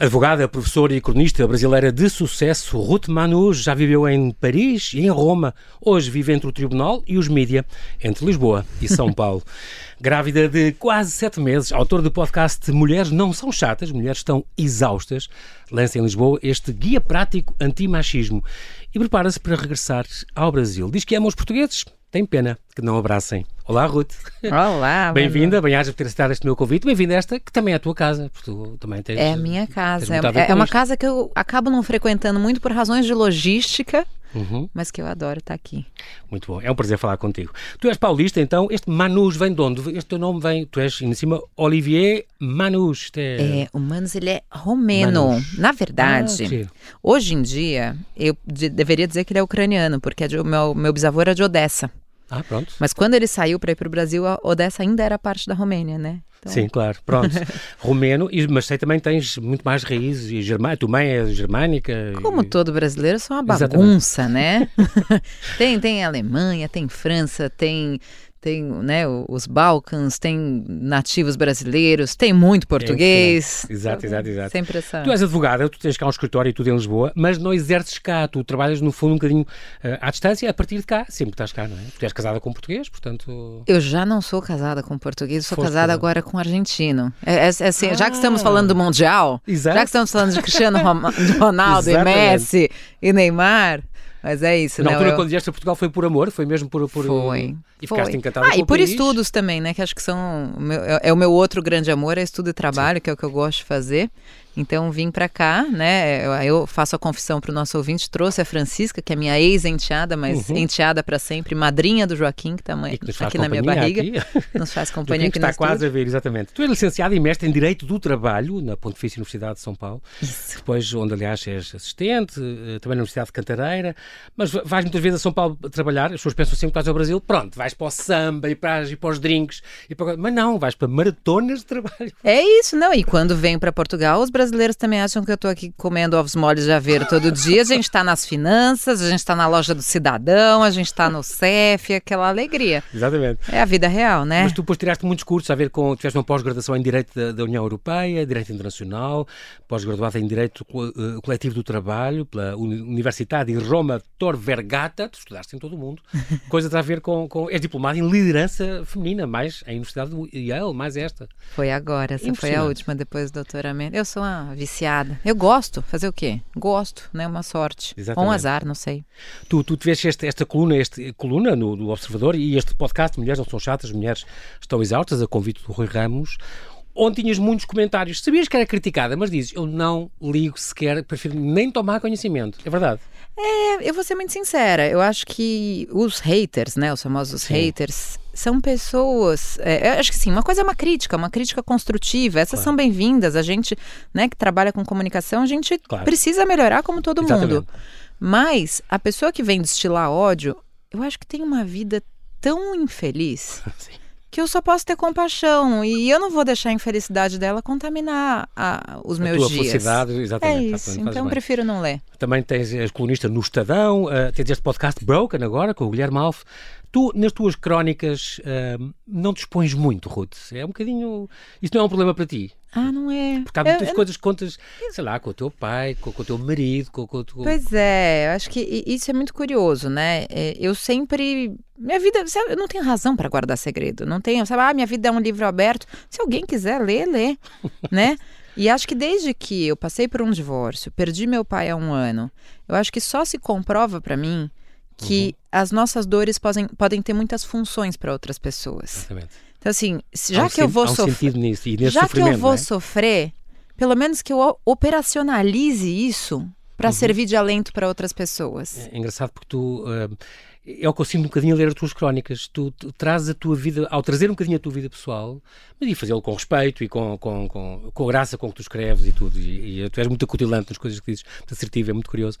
Advogada, professora e cronista brasileira de sucesso, Ruth Manu já viveu em Paris e em Roma. Hoje vive entre o tribunal e os mídia, entre Lisboa e São Paulo. Grávida de quase sete meses, autor do podcast Mulheres Não São Chatas, Mulheres Estão Exaustas, lança em Lisboa este guia prático anti-machismo e prepara-se para regressar ao Brasil. Diz que ama os portugueses, tem pena que não abracem. Olá, Ruth. Olá. Bem-vinda, bem-aja por ter aceitado este meu convite. Bem-vinda a esta, que também é a tua casa, porque tu também tens. É a minha casa. É, é uma isto. casa que eu acabo não frequentando muito por razões de logística, Uhum, mas que eu adoro estar aqui. muito bom, é um prazer falar contigo. Tu és paulista, então, este Manus vem de onde? Este teu nome vem, tu és, em cima, Olivier Manus. É... É, o Manos, ele é romeno. Manus. Na Ah, verdade, giro. hoje em dia, eu de- deveria dizer que ele é ucraniano, porque é de- meu, meu bisavô era de Odessa. Ah, pronto. Mas quando ele saiu para ir para o Brasil, a Odessa ainda era parte da Romênia, né? Então, Sim, claro, pronto. Romeno, e- mas sei também tens muito mais raízes, e germânica, tu mãe é germânica. e- Como todo brasileiro, sou uma Exatamente. bagunça, né? tem, tem Alemanha, tem França, tem, tem né, os Balcãs, tem nativos brasileiros, tem muito português. Exato, exato, exato. Sempre essa. Tu és advogada, tu tens cá um escritório e tudo em Lisboa, mas não exerces cá, tu trabalhas no fundo um bocadinho eh, à distância, a partir de cá, sempre que estás cá, não é? Tu és casada com português, portanto... Eu já não sou casada com português, sou Foste casada agora com argentino. É, é- é assim, Já que Ah. estamos falando do Mundial, Exato. já que estamos falando de Cristiano Ronaldo e. Messi e Neymar, mas é isso, Na né? altura, Eu- quando vieste a Portugal, foi por amor? Foi mesmo por... por Foi. E ficaste Foi. encantada Ah, com e por país? estudos também, né? Que acho que são. é, é o meu outro grande amor, é estudo e trabalho, que é o que eu gosto de fazer. Então vim pra cá, né? Eu, faço a confissão pro nosso ouvinte, trouxe a Francisca, que é minha ex-enteada, mas Uhum. enteada pra sempre, madrinha do Joaquim, que tá E faz aqui na minha barriga, aqui. nos faz companhia aqui está quase a ver, exatamente. Tu és licenciada e mestre em Direito do Trabalho na Pontifícia Universidade de São Paulo. Isso. Depois, onde aliás és assistente, eh, também na Universidade de Cantareira. Mas va- vais muitas vezes a São Paulo trabalhar, as pessoas pensam sempre que vais ao Brasil, pronto, vais para o samba e para, e para os drinks. E para... Mas não, vais para maratonas de trabalho. É isso, não. E quando venho para Portugal, os brasileiros também acham que eu tô aqui comendo ovos moles de aveiro todo dia. A gente tá nas finanças, a gente tá na loja do cidadão, a gente tá no CEF, aquela alegria. Exatamente. É a vida real, né? Mas tu depois tiraste muitos cursos a ver com. Tiveste uma pós-graduação em Direito da, da União Europeia, Direito Internacional, pós-graduada em Direito eh, Coletivo do Trabalho, pela Uni- Universidade de Roma Tor Vergata, tu estudaste em todo o mundo. Coisas a ver com. com és diplomada em liderança feminina, mais a Universidade de Yale, mais esta. Foi agora, essa foi a última depois do doutoramento. Eu sou uma viciada. Eu gosto, fazer o quê? Gosto, né? Uma sorte. Ou um Exatamente. azar, não sei. Tu, tu tiveste este- esta coluna, este, coluna no, do Observador e este podcast, Mulheres Não São Chatas, Mulheres Estão Exaustas, a convite do Rui Ramos, onde tinhas muitos comentários. Sabias que era criticada, mas dizes, eu não ligo sequer, prefiro nem tomar conhecimento. É verdade. É, eu vou ser muito sincera. Eu acho que os haters, né? Os famosos Sim. haters, são pessoas. é, eu acho que sim, uma coisa é uma crítica, uma crítica construtiva. Essas Claro. são bem-vindas. A gente, né, que trabalha com comunicação, a gente Claro. precisa melhorar como todo Exatamente. mundo. Mas a pessoa que vem destilar ódio, eu acho que tem uma vida tão infeliz Sim. Que eu só posso ter compaixão. E eu não vou deixar a infelicidade dela contaminar a- os a meus tua dias. felicidade, É exatamente. isso. exatamente, fazes Então prefiro não ler. Também tens as colunistas no Estadão, uh, tens este podcast Broken agora, com o Guilherme Alf. Tu, nas tuas crónicas, uh, não te expões muito, Ruth. É um bocadinho... Isso não é um problema para ti? Ah, não é. Porque há muitas eu- coisas que contas, sei lá, com o teu pai, com, com o teu marido, com, com, com... Pois é, eu acho que isso é muito curioso, né? É, Eu sempre. Minha vida. Eu não tenho razão para guardar segredo. Não tenho. Sabe, ah, minha vida é um livro aberto. Se alguém quiser ler, lê. né? E acho que desde que eu passei por um divórcio, perdi meu pai há um ano, eu acho que só se comprova para mim que as nossas dores podem, podem ter muitas funções para outras pessoas. Exatamente. Então, assim, já um que eu vou um sofrer. Já que eu vou é? sofrer, pelo menos que eu operacionalize isso para Uhum. servir de alento para outras pessoas. É engraçado porque tu. uh, é o que eu sinto um bocadinho a ler as tuas crónicas. Tu, tu trazes a tua vida, ao trazer um bocadinho a tua vida pessoal, mas e fazê-lo com respeito e com, com, com, com a graça com que tu escreves e tudo. E, e tu és muito acutilante nas coisas que dizes, assertivo, é muito curioso.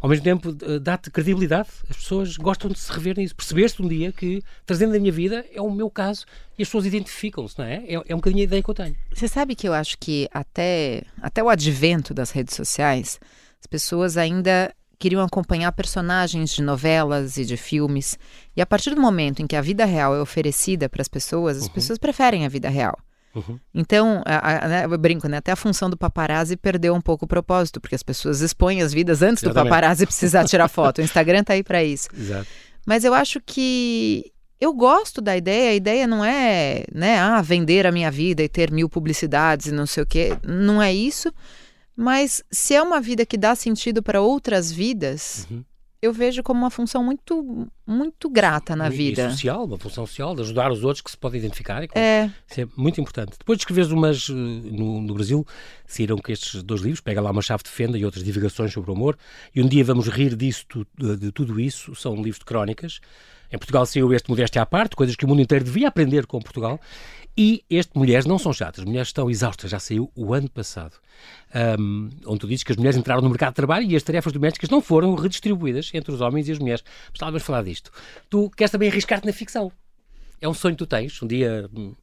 Ao mesmo tempo, uh, dá-te credibilidade. As pessoas gostam de se rever nisso. Percebeste um dia que, trazendo a minha vida, é o meu caso e as pessoas identificam-se, não é? é? É um bocadinho a ideia que eu tenho. Você sabe que eu acho que até, até o advento das redes sociais, as pessoas ainda queriam acompanhar personagens de novelas e de filmes. E a partir do momento em que a vida real é oferecida para as pessoas, as pessoas preferem a vida real. Uhum. Então, a, a, né, eu brinco, né? Até a função do paparazzi perdeu um pouco o propósito, porque as pessoas expõem as vidas antes Exatamente. do paparazzi precisar tirar foto. O Instagram tá aí para isso. Exato. Mas eu acho que eu gosto da ideia, a ideia não é, né, ah, vender a minha vida e ter mil publicidades e não sei o quê. Não é isso. Mas se é uma vida que dá sentido para outras vidas, uhum eu vejo como uma função muito, muito grata na e, vida. E social, uma função social, de ajudar os outros que se podem identificar. É. Isso é muito importante. Depois de escreveres umas eh, no, no Brasil, saíram que estes dois livros, Pega lá uma chave de fenda e outras divagações sobre o amor, e um dia vamos rir disso, de, de tudo isso, são livros de crónicas. Em Portugal saiu este Modéstia à Parte, coisas que o mundo inteiro devia aprender com Portugal. E este Mulheres não são chatas, as mulheres estão exaustas, já saiu o ano passado. Um, onde tu dizes que as mulheres entraram no mercado de trabalho e as tarefas domésticas não foram redistribuídas entre os homens e as mulheres. Mas estávamos a falar disto. Tu queres também arriscar-te na ficção. É um sonho que tu tens. Um dia hum,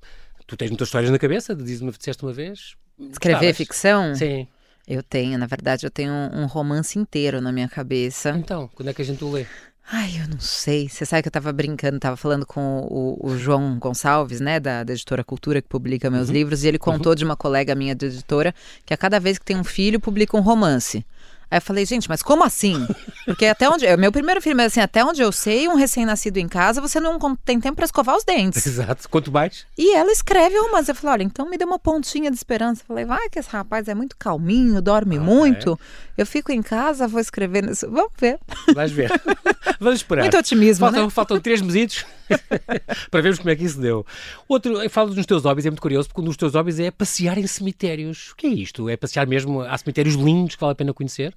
tu tens muitas histórias na cabeça, diz-me, disseste uma vez. Escrever ficção? Sim. Eu tenho, na verdade, eu tenho um romance inteiro na minha cabeça. Então, quando é que a gente o lê? Ai, eu não sei. Você sabe que eu tava brincando, tava falando com o, o João Gonçalves, né, da, da, editora Cultura, que publica meus uhum. livros, e ele contou uhum. de uma colega minha de editora que a cada vez que tem um filho, publica um romance. Aí eu falei, gente, mas como assim? Porque até onde. É, meu primeiro filme é assim, até onde eu sei, um recém-nascido em casa, você não tem tempo para escovar os dentes. Exato. Quanto mais? E ela escreve o romance. Eu falei, olha, então me deu uma pontinha de esperança. Eu falei, vai que esse rapaz é muito calminho, dorme ah, muito. É. Eu fico em casa, vou escrever nisso. Vamos ver. Vais ver. Vamos esperar. Muito otimismo, faltam, né? Faltam três mesitos para vermos como é que isso deu. Outro, falo dos teus hobbies, é muito curioso, porque um dos teus hobbies é passear em cemitérios. O que é isto? É passear mesmo? Há cemitérios lindos que vale a pena conhecer?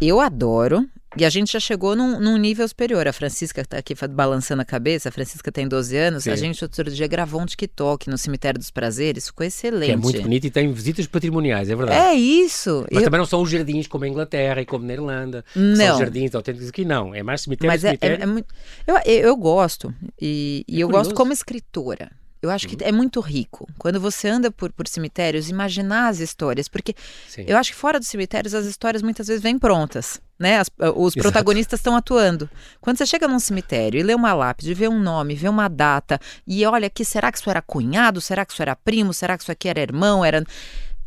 Eu adoro. E a gente já chegou num, num nível superior. A Francisca está aqui balançando a cabeça. A Francisca tem 12 anos. Sim. A gente outro dia gravou um TikTok no Cemitério dos Prazeres. Ficou excelente. Que é muito bonito e tem visitas patrimoniais, é verdade. É isso. Mas Eu... também não são os jardins como a Inglaterra e como na Irlanda. Não. São autênticos aqui, não. É mais cemitério, Mas é, cemitério. É, é muito... eu, eu gosto. E, e é eu curioso. gosto como escritora. Eu acho que uhum. é muito rico. Quando você anda por, por cemitérios, imaginar as histórias. Porque Sim. eu acho que fora dos cemitérios, as histórias muitas vezes vêm prontas. Né? As, os Exato. protagonistas estão atuando. Quando você chega num cemitério e lê uma lápide, vê um nome, vê uma data, e olha que será que isso era cunhado? Será que isso era primo? Será que isso aqui era irmão? Era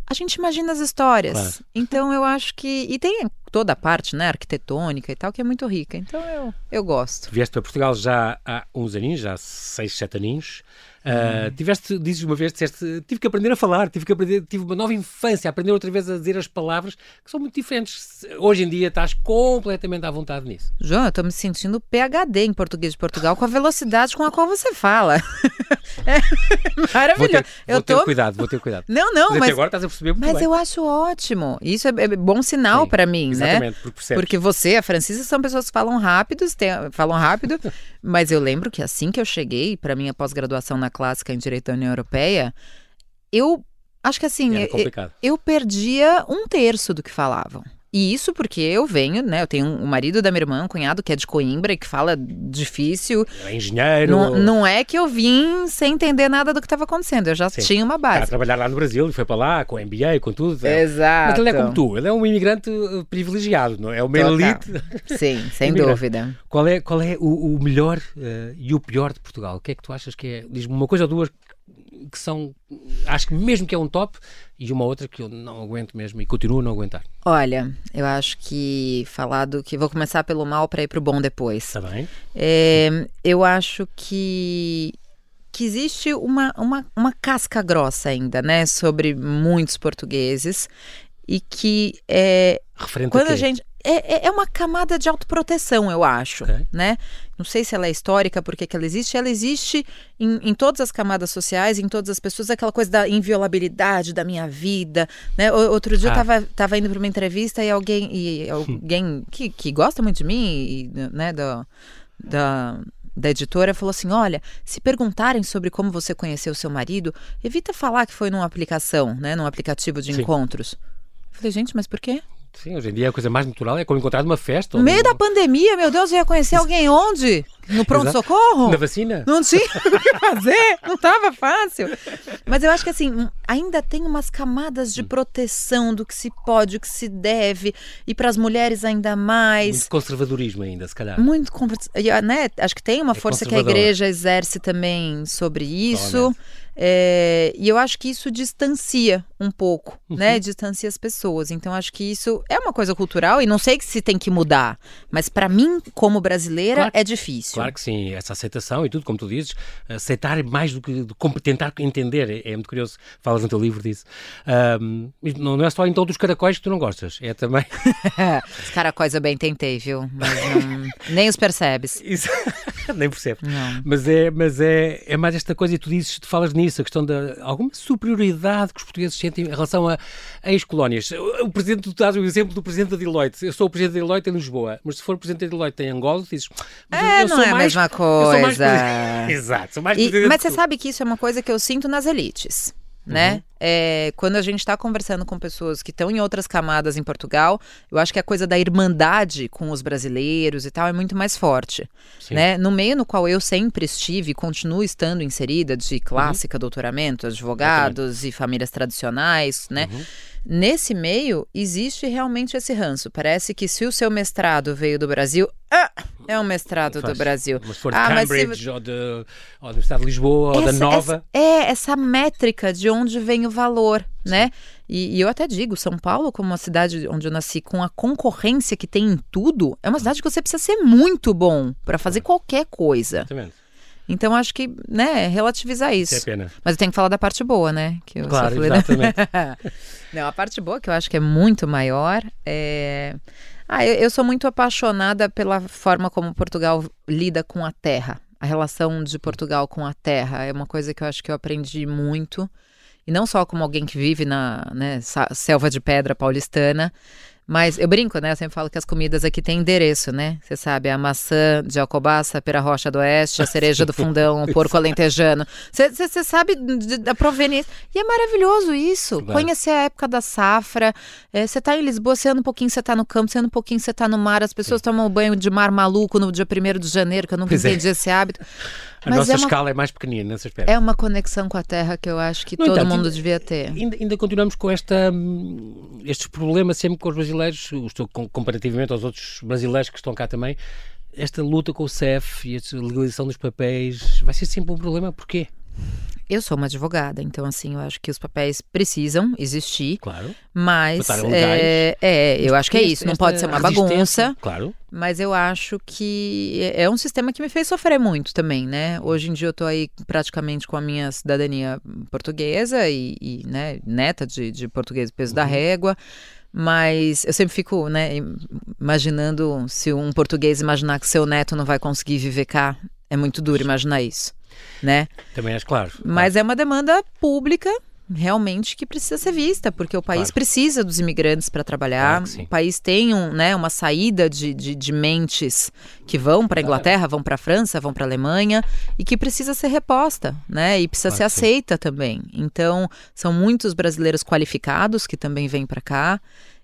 a gente imagina as histórias. Claro. Então eu acho que. E tem toda a parte, né, arquitetônica e tal, que é muito rica. Então eu, eu gosto. Vieste para Portugal já há uns aninhos, já há seis, sete aninhos. Uh, tiveste, dizes uma vez, disseste, tive que aprender a falar, tive que aprender, tive uma nova infância, aprender outra vez a dizer as palavras que são muito diferentes. Hoje em dia estás completamente à vontade nisso. João, eu estou me sentindo PHD em português de Portugal com a velocidade com a qual você fala. é maravilhoso. Vou ter, eu vou tô... ter cuidado, vou ter cuidado. Não, não, mas, mas agora estás a perceber muito Mas bem. eu acho ótimo. Isso é, é bom sinal para mim, exatamente, né? Porque, porque você, a Francisca, são pessoas que falam rápido, falam rápido, mas eu lembro que assim que eu cheguei para minha pós-graduação na clássica em Direito União Europeia, eu acho que assim, eu, eu perdia um terço do que falavam. E isso porque eu venho, né? Eu tenho um, o marido da minha irmã, um cunhado que é de Coimbra e que fala difícil. É engenheiro. Não, não é que eu vim sem entender nada do que estava acontecendo. Eu já Sim. tinha uma base. Está a trabalhar lá no Brasil e foi para lá com MBA, com tudo. Exato. Mas ele é como tu, ele é um imigrante uh, privilegiado, não é? É uma elite. Sim, sem dúvida. Qual é, qual é o, o melhor uh, e o pior de Portugal? O que é que tu achas que é? Diz-me uma coisa ou duas que são, acho que mesmo que é um top, e uma outra que eu não aguento mesmo e continuo a não aguentar. Olha, eu acho que falado que vou começar pelo mal para ir para o bom depois. Está bem. É, eu acho que que existe uma, uma, uma casca grossa ainda, né, sobre muitos portugueses e que é Referente quando a, a gente é, é, é uma camada de autoproteção, eu acho, né? Não sei se ela é histórica, porque que ela existe. Ela existe em, em, todas as camadas sociais, em todas as pessoas, aquela coisa da inviolabilidade da minha vida, né? Outro dia ah. eu tava, tava indo para uma entrevista e alguém, e alguém que, que gosta muito de mim, e, né, do, da, da editora falou assim: olha, se perguntarem sobre como você conheceu seu marido, evita falar que foi numa aplicação, né? Num aplicativo de Sim. encontros. Eu falei, gente, mas por quê? Sim, hoje em dia a coisa mais natural é como encontrar numa festa. No meio da pandemia, meu Deus, eu ia conhecer alguém onde? No pronto-socorro? Na vacina? Não tinha o que fazer, não estava fácil. Mas eu acho que assim, ainda tem umas camadas de proteção do que se pode, o que se deve, e para as mulheres ainda mais. Muito conservadorismo ainda, se calhar. Muito, né? Acho que tem uma é força que a igreja exerce também sobre isso. É, e eu acho que isso distancia um pouco, uhum. né? Distancia as pessoas. Então acho que isso é uma coisa cultural e não sei se tem que mudar, mas para mim, como brasileira, claro, é difícil. Claro que sim, essa aceitação e tudo, como tu dizes, aceitar mais do que tentar entender. É, é, muito curioso, falas no teu livro disso. Um, não é só então dos caracóis que tu não gostas, é também. os caracóis eu bem tentei, viu? Mas não, nem os percebes. Isso, nem percebes. Mas, é, mas é, é mais esta coisa, e tu dizes, tu falas nisso, a questão da alguma superioridade que os portugueses sentem em relação a, a ex-colónias. O presidente, tu dás o exemplo do presidente da Deloitte. Eu sou o presidente da Deloitte em Lisboa, mas se for o presidente da Deloitte em Angola, dizes. É, eu não é a mesma coisa. Mais... Exato, sou mais e, Mas você sabe que isso é uma coisa que eu sinto nas elites né? Uhum. É, quando a gente está conversando com pessoas que estão em outras camadas em Portugal, eu acho que a coisa da irmandade com os brasileiros e tal é muito mais forte, né? No meio no qual eu sempre estive e continuo estando inserida de uhum. clássica, uhum. doutoramento, advogados e famílias tradicionais, né? Uhum. Nesse meio, existe realmente esse ranço. Parece que se o seu mestrado veio do Brasil, ah, é um mestrado do Brasil. Mas for de ah, Cambridge se... ou, de, ou da Universidade de Lisboa essa, ou da Nova. Essa, é, essa métrica de onde vem o valor, Sim. né? E, e, eu até digo, São Paulo, como uma cidade onde eu nasci, com a concorrência que tem em tudo, é uma cidade que você precisa ser muito bom para fazer qualquer coisa. Exatamente. Então acho que, né, relativizar isso. É pena. Mas eu tenho que falar da parte boa, né? Que eu claro, falei, exatamente. Não, a parte boa que eu acho que é muito maior é. Ah, eu, eu sou muito apaixonada pela forma como Portugal lida com a terra. A relação de Portugal com a terra é uma coisa que eu acho que eu aprendi muito. E não só como alguém que vive na né, selva de pedra paulistana, mas eu brinco, né? Eu sempre falo que as comidas aqui têm endereço, né? Você sabe, a maçã de Alcobaça, pera rocha do oeste, a cereja do fundão, o porco alentejano. Você sabe da proveniência. E é maravilhoso isso. Claro. Conhecer a época da safra. Você é, tá em Lisboa, você anda um pouquinho, você tá no campo, você anda um pouquinho, você tá no mar. As pessoas Sim. tomam banho de mar maluco no dia 1 de janeiro, que eu nunca pois é. entendi é. esse hábito. A Mas nossa é uma, escala é mais pequenina nesse aspecto. É uma conexão com a terra que eu acho que no todo entanto, mundo devia ter. Ainda, ainda, continuamos com esta, hum, estes problemas sempre com os brasileiros, comparativamente aos outros brasileiros que estão cá também. Esta luta com o CEF e a legalização dos papéis vai ser sempre um problema. Porquê? Eu sou uma advogada, então assim, eu acho que os papéis precisam existir. Claro. Mas é, é, eu acho que é isso, não pode ser uma bagunça. Claro. Mas eu acho que é, é um sistema que me fez sofrer muito também, né? Hoje em dia eu tô aí praticamente com a minha cidadania portuguesa e, e né, neta de, de português peso uhum. da régua. Mas eu sempre fico, né, imaginando se um português imaginar que seu neto não vai conseguir viver cá. É muito duro imaginar isso né? Também acho claro. Mas claro. é uma demanda pública realmente que precisa ser vista, porque o país claro. precisa dos imigrantes para trabalhar, claro o país tem um, né, uma saída de, de, de mentes que vão para a Inglaterra, vão para a França, vão para a Alemanha e que precisa ser reposta, né, e precisa claro ser aceita sim. também. Então, são muitos brasileiros qualificados que também vêm para cá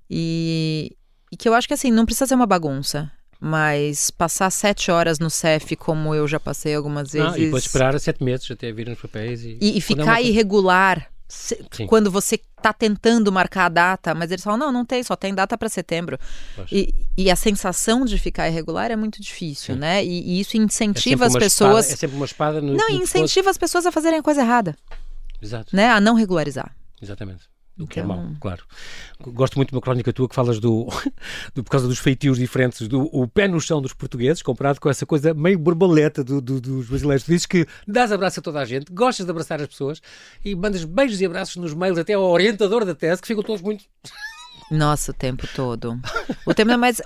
e, e que eu acho que assim, não precisa ser uma bagunça mas passar sete horas no CEF, como eu já passei algumas vezes. Não, e depois esperar sete meses até vir nos papéis. E, e, e ficar irregular se, quando você está tentando marcar a data, mas eles falam: não, não tem, só tem data para setembro. E, e, a sensação de ficar irregular é muito difícil, Sim. né? E, e, isso incentiva é as pessoas. Espada, é sempre uma espada no. Não, no incentiva as pessoas a fazerem a coisa errada. Exato. Né? A não regularizar. Exatamente. O que é então... é mau, claro. Gosto muito de uma crónica tua que falas do, do por causa dos feitios diferentes, do o pé no chão dos portugueses, comparado com essa coisa meio borboleta do, do, dos brasileiros. Tu dizes que dás abraço a toda a gente, gostas de abraçar as pessoas e mandas beijos e abraços nos mails até ao orientador da tese, que ficam todos muito nossa, o tempo todo. O tempo, mas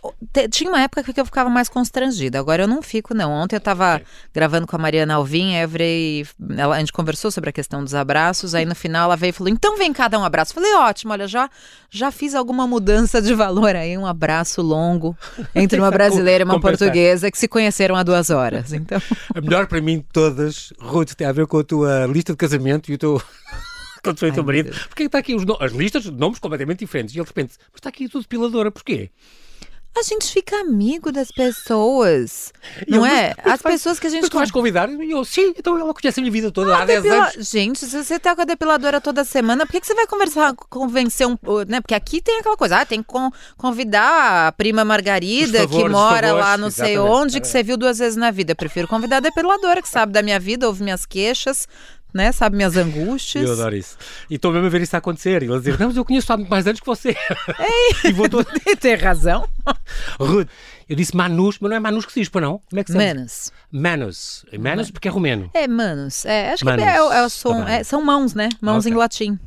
tinha uma época que eu ficava mais constrangida. Agora eu não fico, não. Ontem eu estava gravando com a Mariana Alvim, a Evrei, ela, a gente conversou sobre a questão dos abraços. Aí no final ela veio e falou: então vem cá dar um abraço. Falei: ótimo, olha, já, já fiz alguma mudança de valor aí. Um abraço longo entre uma brasileira e uma portuguesa que se conheceram há duas horas. Então. A melhor para mim de todas, Ruth, tem a ver com a tua lista de casamento e o teu quando foi o teu marido. Porque está aqui as listas de nomes completamente diferentes. E ele de repente, mas está aqui tudo depiladora, porquê? A gente fica amigo das pessoas. não eu, é? As pessoas que a gente. Mas tu vais convidar? E eu, sim, então ela conhece a minha vida toda ah, há depila... 10 anos. Gente, se você tá com a depiladora toda semana, por que, que você vai conversar, convencer um. Né? Porque aqui tem aquela coisa, ah, tem que convidar a prima Margarida, favores, que mora favores, lá não sei onde, que você viu duas vezes na vida. Eu prefiro convidar a depiladora, que sabe da minha vida, ouve minhas queixas né? Sabe minhas angústias. Eu adoro isso. E estou mesmo a ver isso acontecer. E ele dizer, não, mas eu conheço há muito mais anos que você. e vou todo... Tem razão. Eu disse Manus, mas não é Manus que se diz, para não? Como é que se chama? Manos. Manos. Manos porque é romeno. É, manos. É, acho Manos. que é, é som, Tá bem. é- são mãos, né? Mãos Ok. em latim.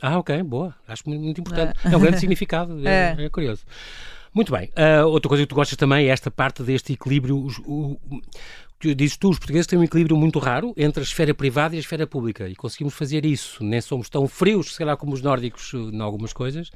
Ah, ok, boa. Acho muito, muito importante. É, um grande significado. É, É. é curioso. Muito bem. Ah, outra coisa que tu gostas também é esta parte deste equilíbrio. os- o- tu dizes tu, os portugueses têm um equilíbrio muito raro entre a esfera privada e a esfera pública e conseguimos fazer isso. Nem somos tão frios, sei lá, como os nórdicos eh, em algumas coisas,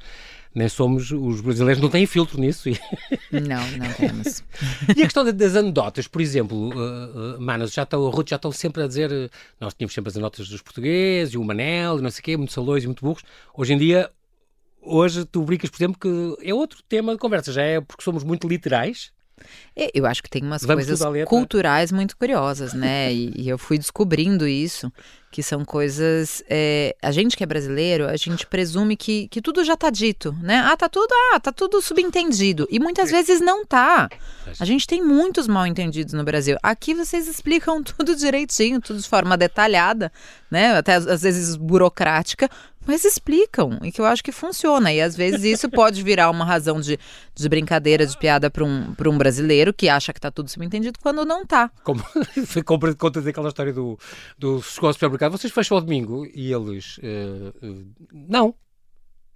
nem somos, os brasileiros não têm filtro nisso. E, Não, não temos. e a questão da- das anedotas, por exemplo, uh, uh, Manos, já estão, a Ruth já estão sempre a dizer, uh, nós tínhamos sempre as anedotas dos portugueses, e o Manel, e não sei o quê, muitos salões e muito burros. Hoje em dia, hoje tu brincas, por exemplo, que é outro tema de conversa, já é porque somos muito literais. E- Eu acho que tem umas Vamos coisas culturais muito curiosas, né? E, e eu fui descobrindo isso, que são coisas. é, a gente que é brasileiro, a gente presume que, que tudo já tá dito, né? Ah, tá tudo, ah, tá tudo subentendido. E muitas vezes não tá. A gente tem muitos mal entendidos no Brasil. Aqui vocês explicam tudo direitinho, tudo de forma detalhada, né? Até às vezes burocrática. Mas explicam, e que eu acho que funciona. E às vezes isso pode virar uma razão de, de brincadeira, de piada para um, pra um brasileiro que acha que tá tudo subentendido quando não tá. Como foi compra- contas aquela história do, do ao vocês fecham ao domingo e eles uh, uh, não.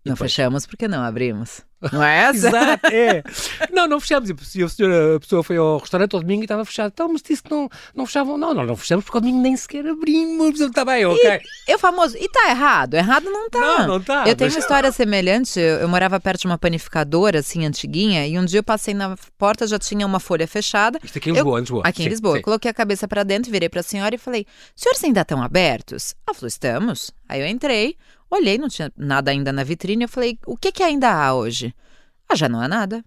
E Não depois- fechamos porque não abrimos. Não é essa? Exato, é. Não, não fechamos. E a, senhora, a pessoa foi ao restaurante ao domingo e estava fechado. Então, mas disse que não, não fechavam. Não, não, não fechamos porque ao domingo nem sequer abrimos. Está bem, ok. Eu famoso, e tá errado? Errado não tá. Não, não tá, Eu tenho mas- uma história semelhante. Eu, eu morava perto de uma panificadora, assim, antiguinha, e um dia eu passei na porta, já tinha uma folha fechada. Isto aqui em Lisboa, Eu- em Lisboa. Aqui em Sim, Lisboa. sim. Eu coloquei a cabeça pra dentro, virei pra senhora e falei: senhores ainda estão abertos? Ela falou: estamos. Aí eu entrei, olhei, não tinha nada ainda na vitrine. Eu falei: o que, que ainda há hoje? Ah, já não há nada.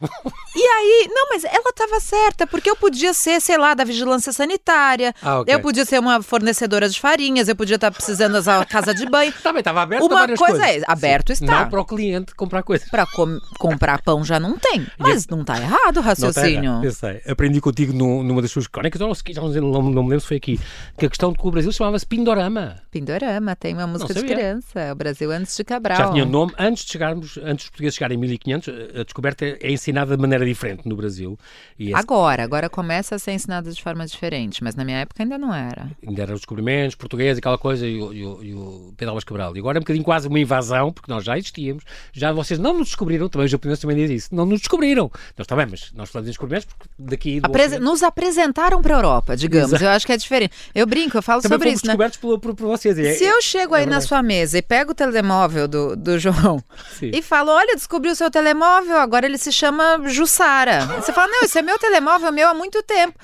E aí, não, mas ela estava certa, porque eu podia ser, sei lá, da vigilância sanitária, Ah, ok. eu podia ser uma fornecedora de farinhas, eu podia estar precisando da casa de banho. Também estava aberto Uma para coisa coisas. é, aberto Sim. está. Não para o cliente comprar coisas. Pra com- comprar pão já não tem. Mas não tá errado o Não está raciocínio. errado, eu sei. Aprendi contigo num- numa das suas crónicas, ou não, já não, não, não me lembro se foi aqui, que a questão de que o Brasil chamava-se Pindorama. Pindorama, tem uma música de criança. O Brasil antes de Cabral. Já tinha nome, antes de chegarmos, antes dos portugueses chegarem em 1500, a descoberta é ensinada de maneira diferente no Brasil. Esse Agora, agora começa a ser ensinado de forma diferente, mas na minha época ainda não era. ainda eram os descobrimentos portugueses, aquela coisa, e o, e o, e o Pedro Álvares Cabral. E agora é um bocadinho quase uma invasão, porque nós já existíamos, já vocês não nos descobriram, também os japoneses também dizem isso, não nos descobriram. Nós bem, mas nós falamos em descobrimentos porque daqui Nos apresentaram para a Europa, digamos. Exato. Eu acho que é diferente. Eu brinco, eu falo também sobre isso, né? descobertos por, por, por vocês. É- Se eu chego é aí na sua mesa e pego o telemóvel do, do João Sim. e falo: Olha, descobri o seu telemóvel, agora ele se chama Jussara. Você fala: Não, esse é meu telemóvel, meu há muito tempo.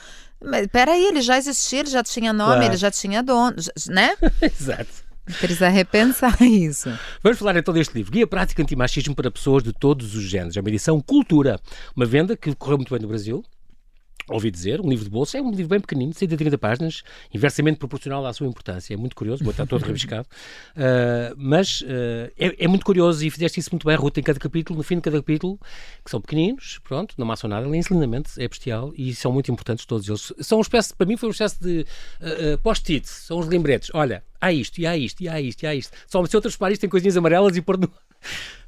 Mas peraí, ele já existia, ele já tinha nome, Claro. ele já tinha dono, né? Exato. Precisa repensar isso. Vamos falar então deste livro, Guia Prática Antimachismo para Pessoas de Todos os Géneros. É uma edição Cultura, uma venda que correu muito bem no Brasil. Ouvi dizer, um livro de bolsa, é um livro bem pequenino, 130 páginas, inversamente proporcional à sua importância. É muito curioso, está todo rabiscado. Uh, mas uh, é, é muito curioso e fizeste isso muito bem, Ruth, em cada capítulo, no fim de cada capítulo, que são pequeninos, pronto, não amassam nada, lêem-se lindamente, é bestial e são muito importantes todos eles. São uma espécie, para mim foi uma espécie de uh, post-it, são os lembretes. Olha, há isto, e há isto, e há isto, e há isto. Só se outras pares têm coisinhas amarelas e pôr no...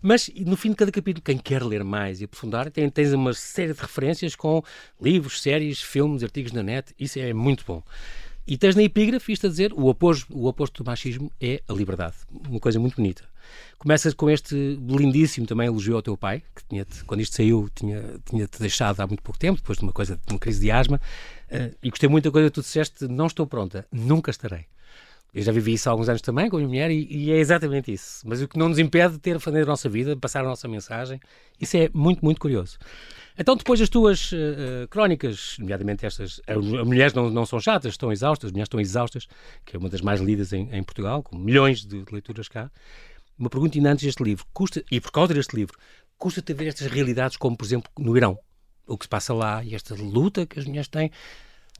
Mas no fim de cada capítulo, quem quer ler mais e aprofundar, tem, tens uma série de referências com livros, séries, filmes, artigos na net. Isso é muito bom. E tens na epígrafe isto a dizer: o oposto, o oposto do machismo é a liberdade. Uma coisa muito bonita. Começas com este lindíssimo também elogio ao teu pai, que tinha quando isto saiu tinha-te tinha deixado há muito pouco tempo, depois de uma coisa, de uma crise de asma. Uh, e gostei muito da coisa que tu disseste: não estou pronta, nunca estarei. Eu já vivi isso há alguns anos também com a minha mulher e, e, é exatamente isso. Mas o que não nos impede de ter a fazer a nossa vida, de passar a nossa mensagem, isso é muito, muito curioso. Então, depois das tuas uh, crónicas, nomeadamente estas, as mulheres não, não são chatas, estão exaustas, as mulheres estão exaustas, que é uma das mais lidas em, em Portugal, com milhões de, de leituras cá. Uma pergunta ainda antes deste livro, custa, e por causa deste livro, custa-te ver estas realidades como, por exemplo, no Irão? O que se passa lá e esta luta que as mulheres têm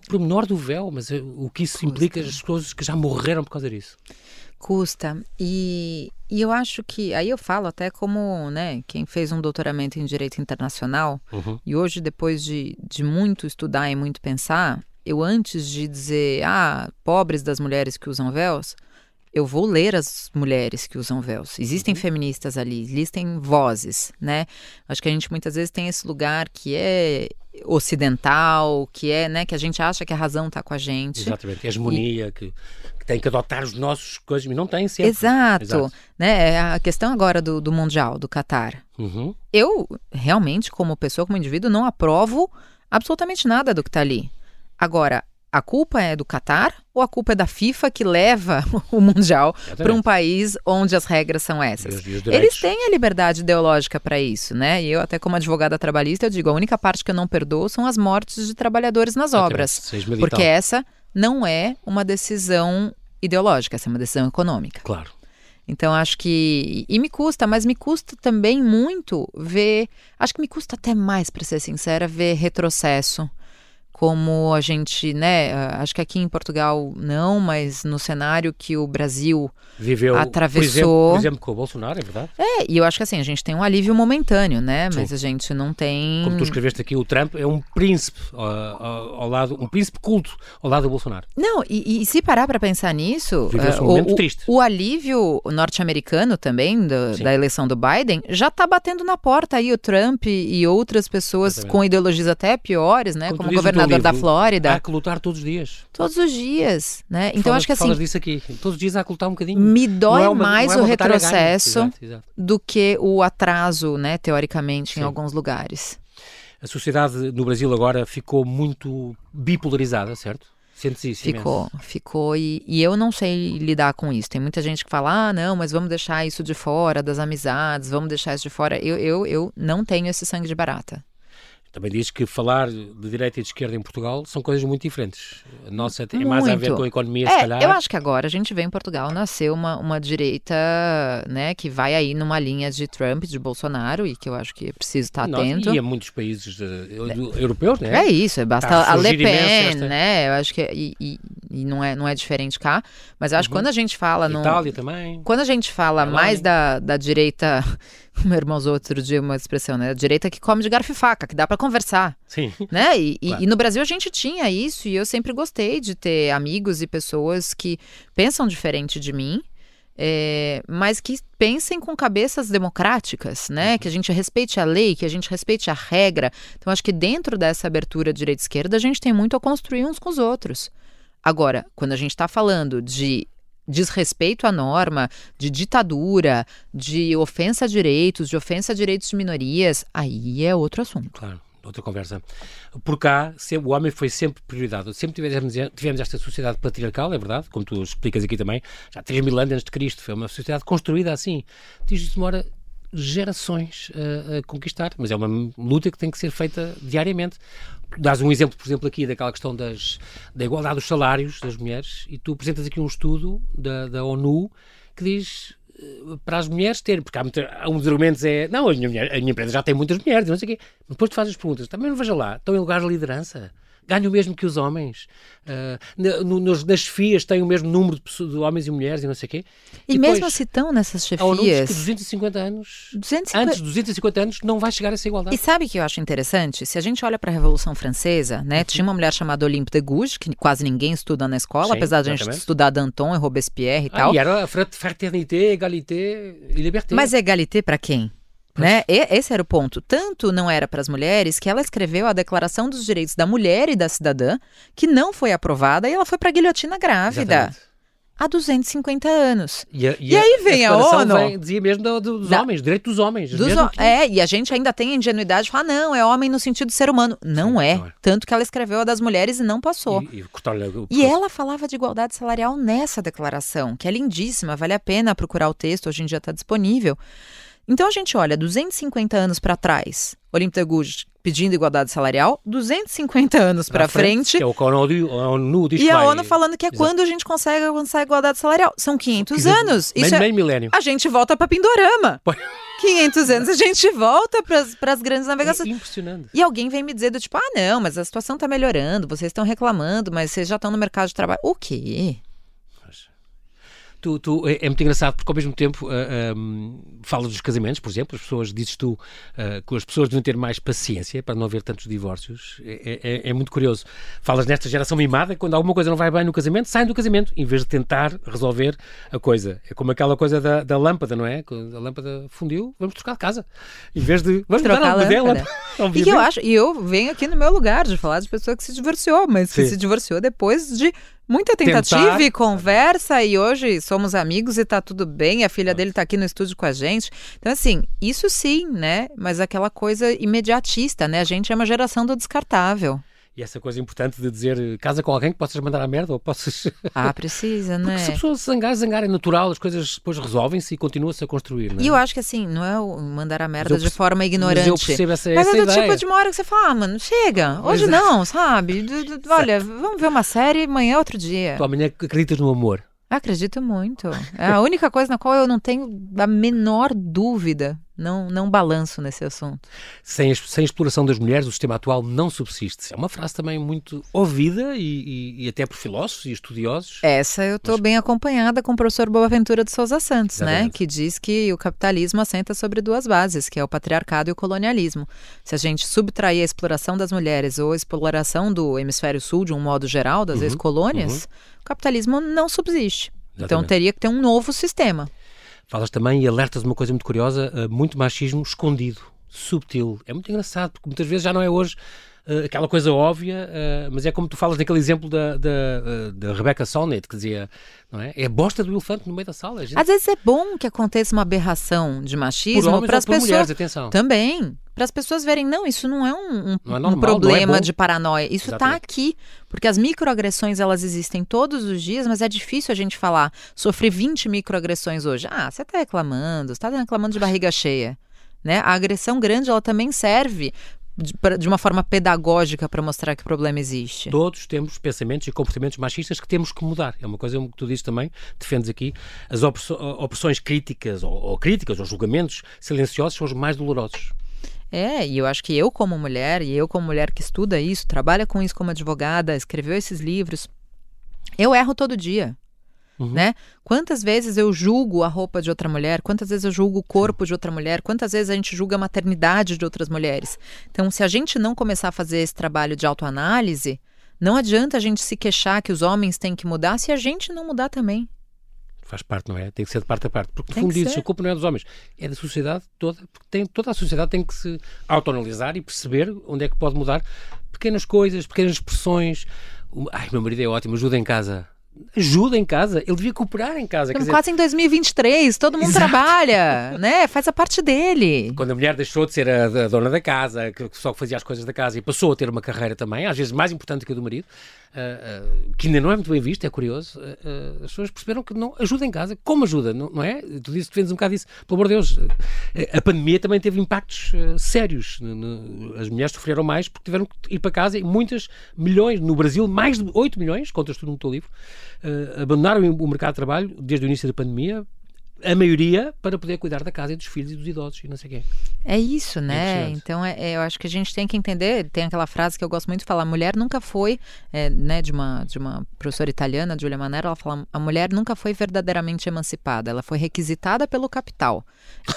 por menor do véu, mas uh, o que isso Custa. implica, as pessoas que já morreram por causa disso. Custa. E, e eu acho que, aí eu falo até como né, quem fez um doutoramento em Direito Internacional, uhum. e hoje, depois de, de muito estudar e muito pensar, eu antes de dizer, ah, pobres das mulheres que usam véus, eu vou ler as mulheres que usam véus. Existem uhum. feministas ali, existem vozes, né? Acho que a gente muitas vezes tem esse lugar que é ocidental, que é, né, que a gente acha que a razão está com a gente. Exatamente, a hegemonia, e... que, que, tem que adotar os nossos coisas, mas não tem sempre. Exato, Exato. né, é a questão agora do, do Mundial, do Qatar. Uhum. Eu, realmente, como pessoa, como indivíduo, não aprovo absolutamente nada do que está ali. Agora, a culpa é do Catar ou a culpa é da FIFA que leva o Mundial para um país onde as regras são essas? Eles têm a liberdade ideológica para isso, né? E eu, até como advogada trabalhista, eu digo: a única parte que eu não perdoo são as mortes de trabalhadores nas obras. Porque essa não é uma decisão ideológica, essa é uma decisão econômica. Claro. Então acho que e me custa, mas me custa também muito ver, acho que me custa até mais para ser sincera ver retrocesso como a gente, né, acho que aqui em Portugal não, mas no cenário que o Brasil Viveu, atravessou. Por exemplo, por exemplo, com o Bolsonaro, é verdade? É, e eu acho que assim, a gente tem um alívio momentâneo, né, mas Sim. a gente não tem... Como tu escreveste aqui, o Trump é um príncipe uh, ao lado, um príncipe culto ao lado do Bolsonaro. Não, e, e se parar para pensar nisso, um momento o, triste. o alívio norte-americano também, do, da eleição do Biden, já está batendo na porta aí o Trump e outras pessoas Exatamente. com ideologias até piores, né, como, como governador governador da Flórida. Há que lutar todos os dias. Todos os dias, né? Então falas, acho que assim. Falas disso aqui. Todos os dias há que lutar um bocadinho. Me dói é uma, mais é o retrocesso exato, exato. do que o atraso, né? Teoricamente, Sim. em alguns lugares. A sociedade no Brasil agora ficou muito bipolarizada, certo? Sentes isso? Ficou, imenso. ficou. E, e, eu não sei lidar com isso. Tem muita gente que fala, ah, não, mas vamos deixar isso de fora das amizades, vamos deixar isso de fora. Eu, eu, eu não tenho esse sangue de barata. Também diz que falar de direita e de esquerda em Portugal são coisas muito diferentes. A nossa tem mais a ver com a economia, é, se calhar. Eu acho que agora a gente vê em Portugal nascer uma, uma direita né, que vai aí numa linha de Trump, de Bolsonaro, e que eu acho que é preciso estar atento. E a muitos países uh, europeus, né? É isso, é basta a Le Pen, esta... né? Eu acho que. E, e, e, não, é, não é diferente cá. Mas eu acho uhum. que quando a gente fala. Itália no, também. Quando a gente fala mais da, da direita meu irmão usou outro dia uma expressão, né? A direita que come de garfo e faca, que dá para conversar. Sim. Né? E, claro. e, no Brasil a gente tinha isso, e eu sempre gostei de ter amigos e pessoas que pensam diferente de mim. É, mas que pensem com cabeças democráticas, né? Uhum. Que a gente respeite a lei, que a gente respeite a regra. Então, acho que dentro dessa abertura direita-esquerda, a gente tem muito a construir uns com os outros. Agora, quando a gente está falando de desrespeito à norma, de ditadura, de ofensa a direitos, de ofensa a direitos de minorias, aí é outro assunto. Claro outra conversa. Por cá, o homem foi sempre prioridade. Sempre tivemos, tivemos esta sociedade patriarcal, é verdade, como tu explicas aqui também, já 3 mil anos antes de Cristo, foi uma sociedade construída assim. Diz que demora gerações a, a, conquistar, mas é uma luta que tem que ser feita diariamente. Dás um exemplo, por exemplo, aqui daquela questão das, da igualdade dos salários das mulheres e tu apresentas aqui um estudo da, da ONU que diz eh, para as mulheres terem, porque há, há um dos argumentos é, não, a minha, mulher, a minha empresa já tem muitas mulheres, não sei o quê. Depois tu fazes as perguntas, também não veja lá, estão em lugares de liderança ganham o mesmo que os homens. Uh, no, nas chefias têm o mesmo número de, de, homens e mulheres e não sei o quê. E, e mesmo assim estão nessas chefias. que 250 anos, 250... antes de 250 anos, não vai chegar a essa igualdade. E sabe o que eu acho interessante? Se a gente olha para a Revolução Francesa, né, uhum. tinha uma mulher chamada Olympe de Gouges, que quase ninguém estuda na escola, Sim, apesar de a gente estudar Danton e Robespierre e ah, tal. E era fraternité, égalité e liberté. Mas égalité para quem? Né? E, esse era o ponto. Tanto não era para as mulheres que ela escreveu a Declaração dos Direitos da Mulher e da Cidadã, que não foi aprovada e ela foi para a guilhotina grávida. Exatamente. Há 250 anos. E, a, e, e aí vem a, a ONU. Vem, dizia mesmo do, do, dos da, homens, direito dos homens. Dos que... É, e a gente ainda tem a ingenuidade de falar, não, é homem no sentido de ser humano. Não, Sim, é. não é. Tanto que ela escreveu a das mulheres e não passou. E, e, e ela falava de igualdade salarial nessa declaração, que é lindíssima, vale a pena procurar o texto, hoje em dia está disponível. Então a gente olha 250 anos para trás, Olímpia Gouges pedindo igualdade salarial, 250 anos para frente, frente, que é o ONU, a ONU e a ONU falando que é Exato. quando a gente consegue alcançar a igualdade salarial. São 500 Isso, anos. Isso é, milênio. A gente volta para Pindorama. 500 anos, a gente volta para as grandes navegações. É impressionante. E alguém vem me dizer do tipo, ah, não, mas a situação está melhorando, vocês estão reclamando, mas vocês já estão no mercado de trabalho. O quê? Tu, tu, é, é, muito engraçado porque ao mesmo tempo uh, um, falas dos casamentos, por exemplo, as pessoas, dizes tu, uh, que as pessoas devem ter mais paciência para não haver tantos divórcios. É, é, é, muito curioso. Falas nesta geração mimada, quando alguma coisa não vai bem no casamento, saem do casamento, em vez de tentar resolver a coisa. É como aquela coisa da, da lâmpada, não é? Quando a lâmpada fundiu, vamos trocar de casa. Em vez de. Vamos trocar a lâmpada. e que eu acho, e eu venho aqui no meu lugar de falar de pessoa que se divorciou, mas Sim. que se divorciou depois de Muita tentativa Tentar. e conversa, e hoje somos amigos e tá tudo bem, a filha dele tá aqui no estúdio com a gente. Então, assim, isso sim, né? Mas aquela coisa imediatista, né? A gente é uma geração do descartável. E essa coisa importante de dizer casa com alguém que possas mandar a merda ou possas. Ah, precisa, não é? se a pessoa se zangar, zangar é natural, as coisas depois resolvem-se e continua-se a construir. Não é? E eu acho que assim, não é o mandar a merda de forma ignorante. Mas eu percebo essa, mas essa é do ideia. tipo de uma hora que você fala, ah, mano, chega, hoje Exato. não, sabe? Olha, vamos ver uma série, amanhã é outro dia. Tu amanhã acreditas no amor. Acredito muito. É a única coisa na qual eu não tenho a menor dúvida. Não, não balanço nesse assunto. Sem, sem exploração das mulheres, o sistema atual não subsiste. É uma frase também muito ouvida e, e, e até por filósofos e estudiosos. Essa eu estou Mas... bem acompanhada com o professor Boaventura de Souza Santos, né? Que diz que o capitalismo assenta sobre duas bases, que é o patriarcado e o colonialismo. Se a gente subtrair a exploração das mulheres ou a exploração do hemisfério sul de um modo geral, das uhum, ex-colônias, uhum capitalismo não subsiste. Então, Exatamente. Então teria que ter um novo sistema. Falas também e alertas uma coisa muito curiosa, uh, muito machismo escondido, subtil. É muito engraçado, porque muitas vezes já não é hoje uh, aquela coisa óbvia, uh, mas é como tu falas naquele exemplo da, da, da Rebecca Solnit, que dizia, não é? É a bosta do elefante no meio da sala. Gente... Às vezes é bom que aconteça uma aberração de machismo para as pessoas. Mulheres, atenção. Também para as pessoas verem, não, isso não é um, um, não é normal, um problema é de paranoia, isso está aqui, porque as microagressões elas existem todos os dias, mas é difícil a gente falar, sofri 20 microagressões hoje. Ah, você está reclamando, você está reclamando de barriga cheia. Né? A agressão grande ela também serve de, de uma forma pedagógica para mostrar que o problema existe. Todos temos pensamentos e comportamentos machistas que temos que mudar. É uma coisa que tu dizes também, defendes aqui. As opressões críticas ou, ou críticas ou julgamentos silenciosos são os mais dolorosos. É, e eu acho que eu, como mulher, e eu, como mulher que estuda isso, trabalha com isso como advogada, escreveu esses livros, eu erro todo dia. Uhum. Né? Quantas vezes eu julgo a roupa de outra mulher? Quantas vezes eu julgo o corpo de outra mulher? Quantas vezes a gente julga a maternidade de outras mulheres? Então, se a gente não começar a fazer esse trabalho de autoanálise, não adianta a gente se queixar que os homens têm que mudar se a gente não mudar também faz parte, não é? Tem que ser de parte a parte. Porque, no fundo, diz a culpa não é dos homens, é da sociedade toda. Porque tem, toda a sociedade tem que se autoanalisar e perceber onde é que pode mudar pequenas coisas, pequenas expressões. Ai, meu marido é ótimo, ajuda em casa ajuda em casa, ele devia cooperar em casa. Estamos quase em 2023, todo mundo Exato. trabalha, né? Faz a parte dele. Quando a mulher deixou de ser a, a dona da casa, que só fazia as coisas da casa e passou a ter uma carreira também, às vezes mais importante que a do marido, uh, uh, que ainda não é muito bem visto, é curioso, uh, as pessoas perceberam que não ajuda em casa. Como ajuda, não, não é? Tu dizes, defendes um bocado isso. Pelo amor de Deus, a pandemia também teve impactos sérios. As mulheres sofreram mais porque tiveram que ir para casa e muitas milhões, no Brasil, mais de 8 milhões, contas tudo no teu livro, abandonaram o mercado de trabalho desde o início da pandemia a maioria para poder cuidar da casa e dos filhos e dos idosos e não sei o quê. É isso, né? É então é, é, eu acho que a gente tem que entender, tem aquela frase que eu gosto muito de falar, a mulher nunca foi, é, né, de uma, de uma professora italiana, Giulia Manera, ela fala, a mulher nunca foi verdadeiramente emancipada, ela foi requisitada pelo capital.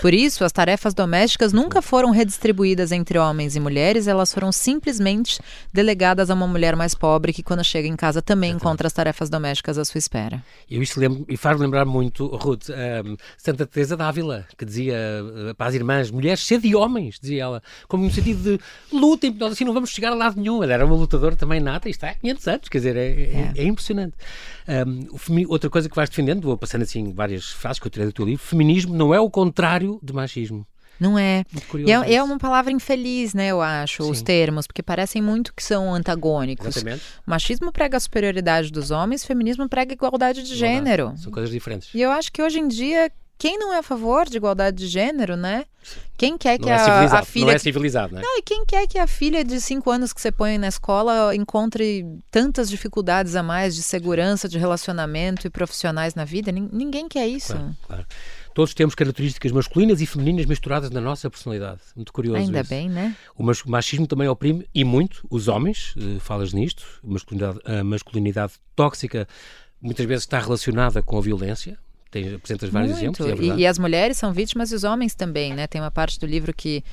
Por isso, as tarefas domésticas nunca foram redistribuídas entre homens e mulheres, elas foram simplesmente delegadas a uma mulher mais pobre que quando chega em casa também encontra as tarefas domésticas à sua espera. Eu isso lembro, e faz lembrar muito, Ruth, um, Santa Teresa d'Ávila, que dizia uh, para as irmãs, mulheres, sede de homens, dizia ela, como no sentido de lutem, nós assim não vamos chegar a lado nenhum. Ela era uma lutadora também nata está há 500 anos, quer dizer, é, é, é. é impressionante. Um, outra coisa que vais defendendo, vou passando assim várias frases que eu tirei do teu livro, feminismo não é o contrário de machismo. Não é. É, é, uma palavra infeliz, né, eu acho, Sim. os termos, porque parecem muito que são antagônicos. Exatamente. Machismo prega a superioridade dos homens, feminismo prega a igualdade de gênero. São coisas diferentes. E eu acho que hoje em dia quem não é a favor de igualdade de gênero, né? Quem quer que é a, a, filha. Não é civilizado, né? Não, e quem quer que a filha de cinco anos que você põe na escola encontre tantas dificuldades a mais de segurança, de relacionamento e profissionais na vida? Ninguém quer isso. Claro, claro. Todos temos características masculinas e femininas misturadas na nossa personalidade. Muito curioso. Ainda isso. bem, né? O machismo também oprime, e muito, os homens. Uh, falas nisto. Masculinidade, a masculinidade tóxica muitas vezes está relacionada com a violência. Tem, apresentas vários Muito. exemplos. E, é e, e, as mulheres são vítimas e os homens também, né? Tem uma parte do livro que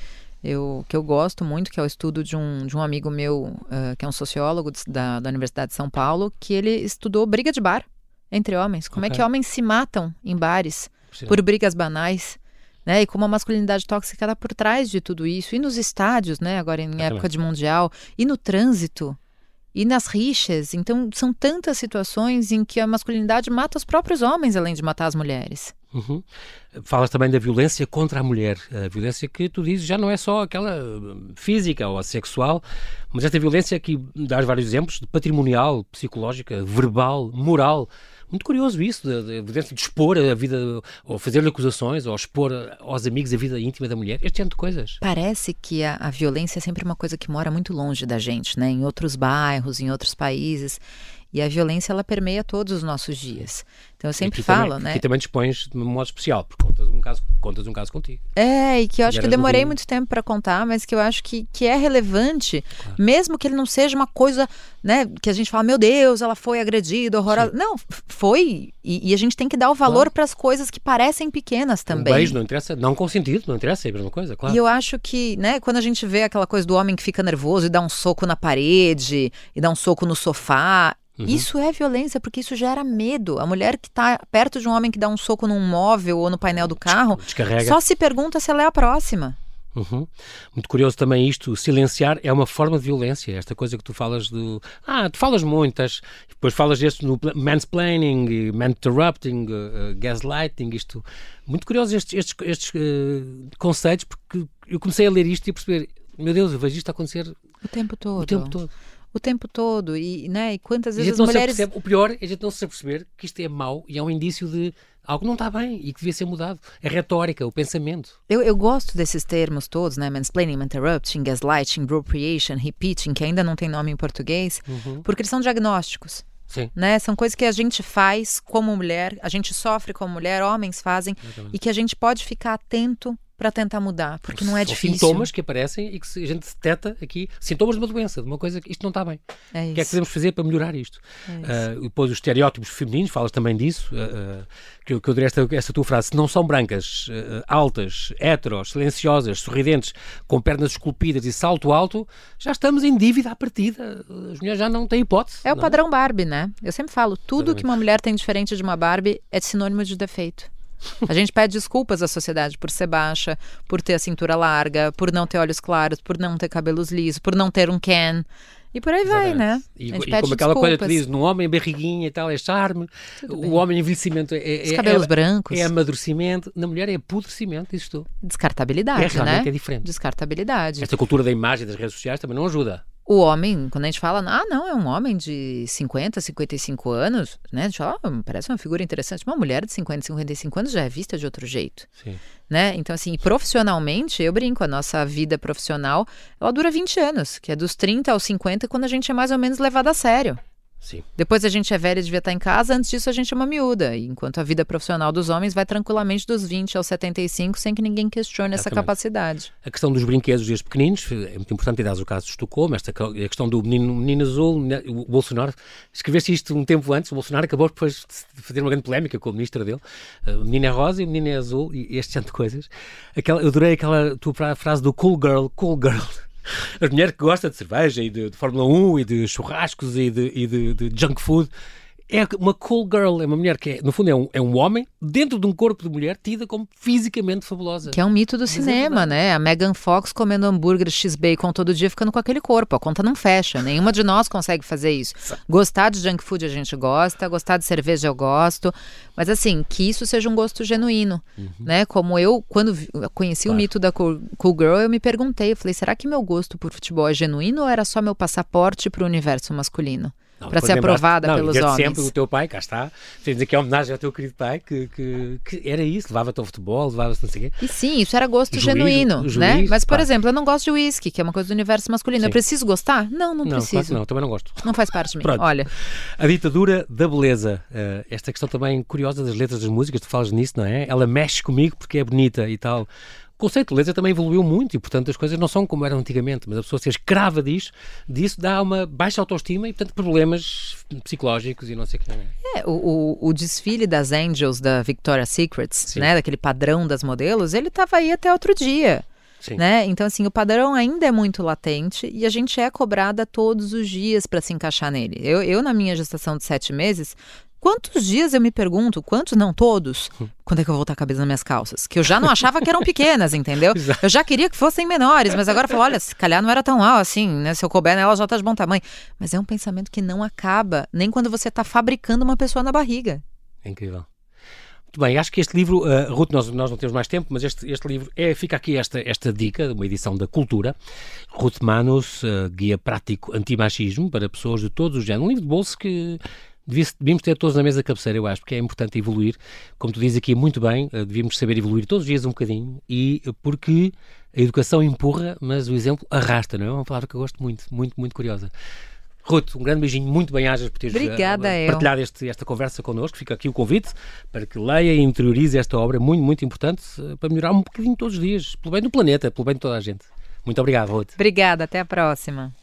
eu, que eu gosto muito, que é o estudo de um, de um amigo meu, uh, que é um sociólogo da, da Universidade de São Paulo, que ele estudou briga de bar entre homens. Como okay. é que homens se matam em bares Sim. por brigas banais. Né, e como a masculinidade tóxica está por trás de tudo isso, e nos estádios, né, agora em época de mundial, e no trânsito, e nas rixas. Então, são tantas situações em que a masculinidade mata os próprios homens, além de matar as mulheres. Uhum. Falas também da violência contra a mulher. A violência que tu dizes já não é só aquela hum, física ou a sexual, mas esta violência que dás vários exemplos de patrimonial, psicológica, verbal, moral. Muito curioso isso, de, de, de expor a vida, ou fazer-lhe acusações, ou expor aos amigos a vida íntima da mulher, este tipo de coisas. Parece que a, a violência é sempre uma coisa que mora muito longe da gente, né? Em outros bairros, em outros países. E a violência ela permeia todos os nossos dias. Então eu sempre falo, também, né? Que também dispões de um modo especial, porque contas um caso, contas um caso contigo. É, e que eu acho que eu demorei muito tempo para contar, mas que eu acho que, que é relevante, claro. mesmo que ele não seja uma coisa, né, que a gente fala, meu Deus, ela foi agredida, horrorosa. Sim. Não, foi. E, e, a gente tem que dar o valor claro. para as coisas que parecem pequenas também. Um beijo não interessa, não consentido, não interessa, é a mesma coisa, claro. E eu acho que, né, quando a gente vê aquela coisa do homem que fica nervoso e dá um soco na parede, e dá um soco no sofá, Uhum. Isso é violência, porque isso gera medo. A mulher que está perto de um homem que dá um soco num móvel ou no painel do carro Descarrega. só se pergunta se ela é a próxima. Uhum. Muito curioso também isto, silenciar é uma forma de violência, esta coisa que tu falas do... Ah, tu falas muitas, depois falas este no mansplaining, man interrupting, uh, uh, gaslighting, isto... Muito curioso estes, estes, estes uh, conceitos, porque eu comecei a ler isto e a perceber, meu Deus, eu vejo isto acontecer... O tempo todo. O tempo todo o tempo todo e, né, e quantas vezes as mulheres... o pior é a gente não se perceber que isto é mau e é um indício de algo não está bem e que devia ser mudado. É retórica, o pensamento. Eu, eu gosto desses termos todos, né? Mansplaining, interrupting, gaslighting, appropriation, repeating, que ainda não tem nome em português, uhum. porque eles são diagnósticos. Sim. Né? São coisas que a gente faz como mulher, a gente sofre como mulher, homens fazem, e que a gente pode ficar atento para tentar mudar, porque não é São difícil. sintomas que aparecem e que a gente detecta aqui, sintomas de uma doença, de uma coisa que isto não está bem. É o que é que podemos fazer para melhorar isto? É uh, depois os estereótipos femininos, falas também disso, uh, uh, que, eu, que eu direi esta, esta tua frase, se não são brancas, altas, heteros, silenciosas, sorridentes, com pernas esculpidas e salto alto, já estamos em dívida à partida. As mulheres já não têm hipótese. É o é? padrão Barbie, né? Eu sempre falo, tudo Exatamente. que uma mulher tem diferente de uma Barbie é sinônimo de defeito. A gente pede desculpas à sociedade por ser baixa, por ter a cintura larga, por não ter olhos claros, por não ter cabelos lisos, por não ter um Ken. E por aí vai, né? E, e como aquela desculpas. coisa que diz, no homem barriguinha e tal é charme, o homem envelhecimento é, Os é, cabelos é, brancos. é amadurecimento, na mulher é apodrecimento, isso Descartabilidade, é, né? É diferente. Descartabilidade. Esta cultura da imagem das redes sociais também não ajuda. O homem, quando a gente fala, ah, não, é um homem de 50, 55 anos, né? A gente fala, ah, parece uma figura interessante. Uma mulher de 50, 55 anos já é vista de outro jeito. Sim. Né? Então, assim, profissionalmente, eu brinco, a nossa vida profissional, ela dura 20 anos, que é dos 30 aos 50, quando a gente é mais ou menos levado a sério. Sim. Depois a gente é velha e devia estar em casa, antes disso a gente é uma miúda. Enquanto a vida profissional dos homens vai tranquilamente dos 20 aos 75 sem que ninguém questione Exatamente. essa capacidade. A questão dos brinquedos desde pequeninos é muito importante, e dás o caso de Estocolmo, esta, a questão do menino, menino azul, né, o Bolsonaro, escreveste isto um tempo antes, o Bolsonaro acabou depois de fazer uma grande polémica com o ministro dele, o menino é rosa e o menino é azul, e este tipo de coisas. Aquela, eu adorei aquela tua frase do cool girl, cool girl as mulheres que gostam de cerveja e de, de Fórmula 1 e de churrascos e de, e de, de junk food é uma cool girl, é uma mulher que, é, no fundo, é um, é um homem dentro de um corpo de mulher tida como fisicamente fabulosa. Que é um mito do Mas é cinema, é né? A Megan Fox comendo hambúrguer X-Bacon todo dia ficando com aquele corpo. A conta não fecha. Nenhuma de nós consegue fazer isso. Gostar de junk food a gente gosta, gostar de cerveja eu gosto. Mas assim, que isso seja um gosto genuíno, uhum. né? Como eu, quando conheci claro. o mito da cool, cool Girl, eu me perguntei, eu falei, será que meu gosto por futebol é genuíno ou era só meu passaporte para o universo masculino? Para ser aprovada não, pelos homens. sempre o teu pai, cá está, tens aqui a homenagem ao teu querido pai, que, que, que era isso, levava-te ao futebol, levava-te não sei o quê. E sim, isso era gosto genuíno, né? Mas, por pá. exemplo, eu não gosto de whisky, que é uma coisa do universo masculino. Sim. Eu preciso gostar? Não, não, não preciso. Claro não, também não gosto. Não faz parte de mim. Olha. A ditadura da beleza. Uh, esta questão também curiosa das letras das músicas, tu falas nisso, não é? Ela mexe comigo porque é bonita e tal O conceito de beleza também evoluiu muito e, portanto, as coisas não são como eram antigamente, mas a pessoa ser escrava disso, disso dá uma baixa autoestima e, portanto, problemas psicológicos e não sei o que. É, o, o, o, desfile das Angels da Victoria's Secrets, Sim. né, daquele padrão das modelos, ele estava aí até outro dia. Né? Então, assim, o padrão ainda é muito latente e a gente é cobrada todos os dias para se encaixar nele. Eu, eu, na minha gestação de sete meses, Quantos dias eu me pergunto, quantos não todos, quando é que eu vou voltar a cabeça nas minhas calças? Que eu já não achava que eram pequenas, entendeu? Eu já queria que fossem menores, mas agora eu falo, olha, se calhar não era tão mal assim, né? Se eu couber nela, já tá de bom tamanho. Mas é um pensamento que não acaba, nem quando você está fabricando uma pessoa na barriga. É incrível. Muito bem, acho que este livro, uh, Ruth, nós, nós não temos mais tempo, mas este, este livro é, fica aqui esta, esta dica, uma edição da Cultura. Ruth Manos, uh, Guia Prático Antimachismo para pessoas de todos os géneros. Um livro de bolso que devíamos ter todos na mesa cabeceira, eu acho, porque é importante evoluir. Como tu dizes aqui muito bem, uh, devíamos saber evoluir todos os dias um bocadinho e porque a educação empurra, mas o exemplo arrasta, não é? É uma palavra que eu gosto muito, muito, muito curiosa. Ruth, um grande beijinho, muito bem-ajas por teres Obrigada, uh, partilhado este, esta conversa connosco. Fica aqui o convite para que leia e interiorize esta obra muito, muito importante para melhorar um bocadinho todos os dias, pelo bem do planeta, pelo bem de toda a gente. Muito obrigado, Ruth. Obrigada, até a próxima.